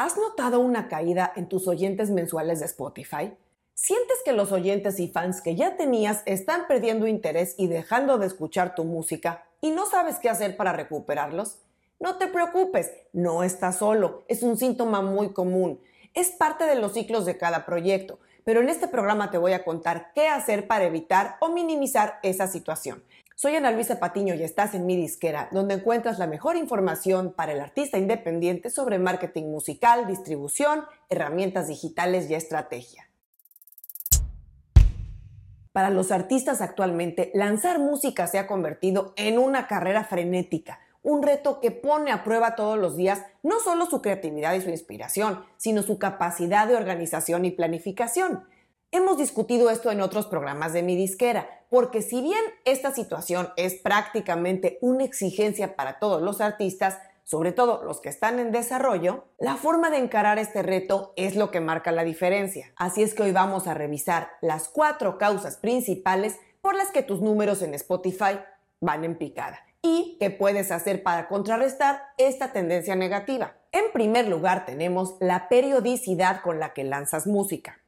¿Has notado una caída en tus oyentes mensuales de Spotify? ¿Sientes que los oyentes y fans que ya tenías están perdiendo interés y dejando de escuchar tu música y no sabes qué hacer para recuperarlos? No te preocupes, no estás solo, es un síntoma muy común. Es parte de los ciclos de cada proyecto, pero en este programa te voy a contar qué hacer para evitar o minimizar esa situación. Soy Ana Luisa Patiño y estás en mi disquera, donde encuentras la mejor información para el artista independiente sobre marketing musical, distribución, herramientas digitales y estrategia. Para los artistas actualmente, lanzar música se ha convertido en una carrera frenética, un reto que pone a prueba todos los días no solo su creatividad y su inspiración, sino su capacidad de organización y planificación. Hemos discutido esto en otros programas de mi disquera, porque si bien esta situación es prácticamente una exigencia para todos los artistas, sobre todo los que están en desarrollo, la forma de encarar este reto es lo que marca la diferencia. Así es que hoy vamos a revisar las cuatro causas principales por las que tus números en Spotify van en picada y qué puedes hacer para contrarrestar esta tendencia negativa. En primer lugar tenemos la periodicidad con la que lanzas música.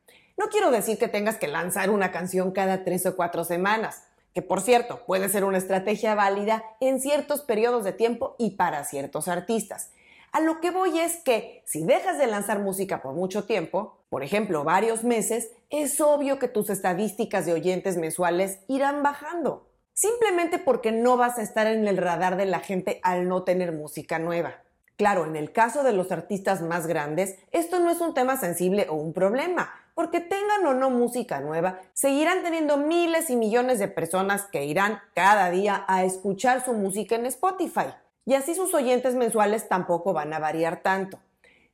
No quiero decir que tengas que lanzar una canción cada tres o cuatro semanas, que por cierto puede ser una estrategia válida en ciertos periodos de tiempo y para ciertos artistas. A lo que voy es que si dejas de lanzar música por mucho tiempo, por ejemplo varios meses, es obvio que tus estadísticas de oyentes mensuales irán bajando. Simplemente porque no vas a estar en el radar de la gente al no tener música nueva. Claro, en el caso de los artistas más grandes, esto no es un tema sensible o un problema, porque tengan o no música nueva, seguirán teniendo miles y millones de personas que irán cada día a escuchar su música en Spotify. Y así sus oyentes mensuales tampoco van a variar tanto.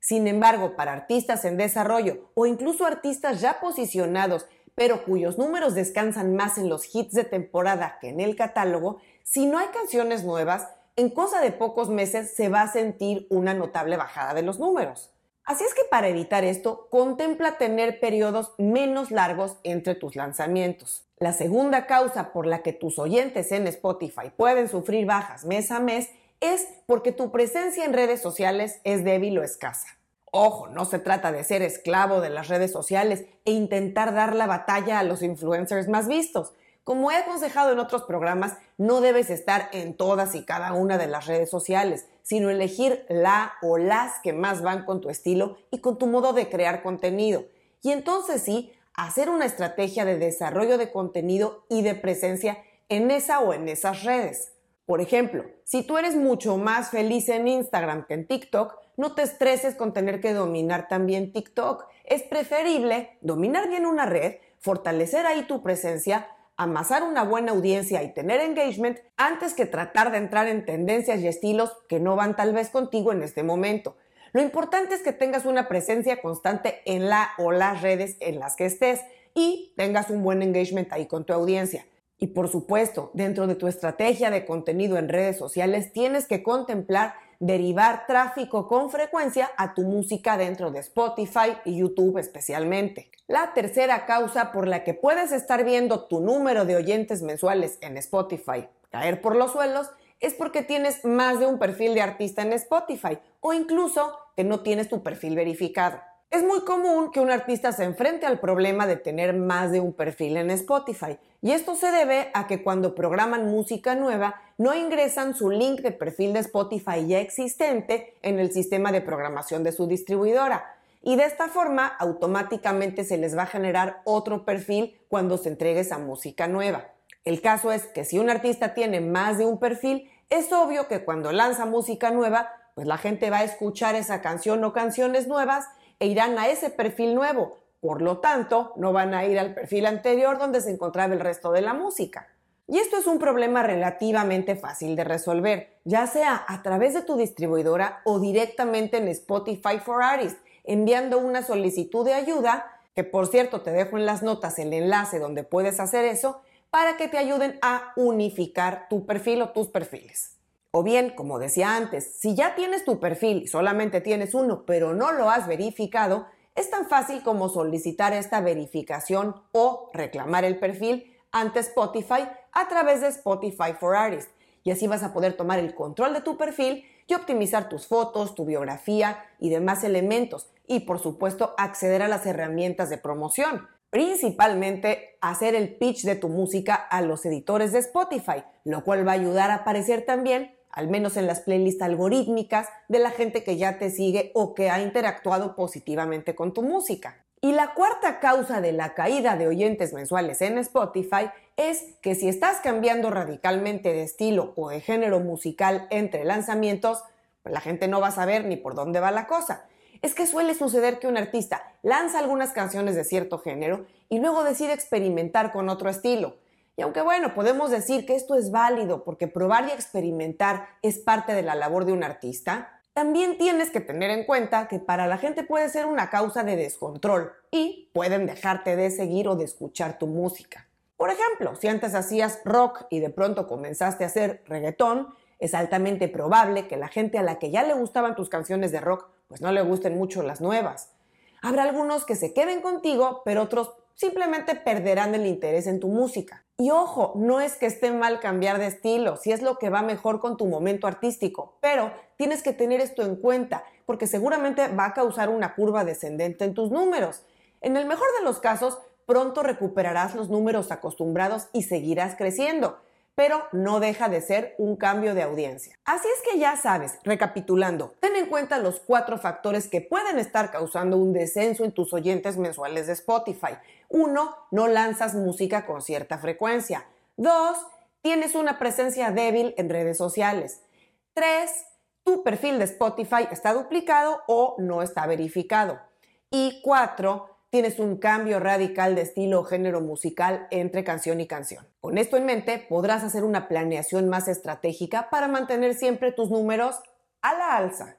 Sin embargo, para artistas en desarrollo o incluso artistas ya posicionados, pero cuyos números descansan más en los hits de temporada que en el catálogo, si no hay canciones nuevas, en cosa de pocos meses se va a sentir una notable bajada de los números. Así es que para evitar esto, contempla tener periodos menos largos entre tus lanzamientos. La segunda causa por la que tus oyentes en Spotify pueden sufrir bajas mes a mes es porque tu presencia en redes sociales es débil o escasa. Ojo, no se trata de ser esclavo de las redes sociales e intentar dar la batalla a los influencers más vistos. Como he aconsejado en otros programas, no debes estar en todas y cada una de las redes sociales, sino elegir la o las que más van con tu estilo y con tu modo de crear contenido. Y entonces sí, hacer una estrategia de desarrollo de contenido y de presencia en esa o en esas redes. Por ejemplo, si tú eres mucho más feliz en Instagram que en TikTok, no te estreses con tener que dominar también TikTok. Es preferible dominar bien una red, fortalecer ahí tu presencia, amasar una buena audiencia y tener engagement antes que tratar de entrar en tendencias y estilos que no van tal vez contigo en este momento. Lo importante es que tengas una presencia constante en la o las redes en las que estés y tengas un buen engagement ahí con tu audiencia. Y por supuesto, dentro de tu estrategia de contenido en redes sociales tienes que contemplar derivar tráfico con frecuencia a tu música dentro de Spotify y YouTube especialmente. La tercera causa por la que puedes estar viendo tu número de oyentes mensuales en Spotify caer por los suelos es porque tienes más de un perfil de artista en Spotify o incluso que no tienes tu perfil verificado. Es muy común que un artista se enfrente al problema de tener más de un perfil en Spotify y esto se debe a que cuando programan música nueva no ingresan su link de perfil de Spotify ya existente en el sistema de programación de su distribuidora y de esta forma automáticamente se les va a generar otro perfil cuando se entregue esa música nueva. El caso es que si un artista tiene más de un perfil, es obvio que cuando lanza música nueva, pues la gente va a escuchar esa canción o canciones nuevas e irán a ese perfil nuevo. Por lo tanto, no van a ir al perfil anterior donde se encontraba el resto de la música. Y esto es un problema relativamente fácil de resolver, ya sea a través de tu distribuidora o directamente en Spotify for Artists, enviando una solicitud de ayuda, que por cierto te dejo en las notas el enlace donde puedes hacer eso, para que te ayuden a unificar tu perfil o tus perfiles. O bien, como decía antes, si ya tienes tu perfil y solamente tienes uno, pero no lo has verificado, es tan fácil como solicitar esta verificación o reclamar el perfil ante Spotify a través de Spotify for Artists. Y así vas a poder tomar el control de tu perfil y optimizar tus fotos, tu biografía y demás elementos. Y por supuesto, acceder a las herramientas de promoción. Principalmente hacer el pitch de tu música a los editores de Spotify, lo cual va a ayudar a aparecer también, al menos en las playlists algorítmicas, de la gente que ya te sigue o que ha interactuado positivamente con tu música. Y la cuarta causa de la caída de oyentes mensuales en Spotify es que si estás cambiando radicalmente de estilo o de género musical entre lanzamientos, pues la gente no va a saber ni por dónde va la cosa. Es que suele suceder que un artista lanza algunas canciones de cierto género y luego decide experimentar con otro estilo. Y aunque bueno, podemos decir que esto es válido porque probar y experimentar es parte de la labor de un artista, también tienes que tener en cuenta que para la gente puede ser una causa de descontrol y pueden dejarte de seguir o de escuchar tu música. Por ejemplo, si antes hacías rock y de pronto comenzaste a hacer reggaetón, es altamente probable que la gente a la que ya le gustaban tus canciones de rock, pues no le gusten mucho las nuevas. Habrá algunos que se queden contigo, pero otros simplemente perderán el interés en tu música. Y ojo, no es que esté mal cambiar de estilo, si es lo que va mejor con tu momento artístico, pero tienes que tener esto en cuenta, porque seguramente va a causar una curva descendente en tus números. En el mejor de los casos, pronto recuperarás los números acostumbrados y seguirás creciendo pero no deja de ser un cambio de audiencia. Así es que ya sabes, recapitulando, ten en cuenta los cuatro factores que pueden estar causando un descenso en tus oyentes mensuales de Spotify. Uno, no lanzas música con cierta frecuencia. Dos, tienes una presencia débil en redes sociales. Tres, tu perfil de Spotify está duplicado o no está verificado. Y cuatro, tienes un cambio radical de estilo o género musical entre canción y canción. Con esto en mente, podrás hacer una planeación más estratégica para mantener siempre tus números a la alza.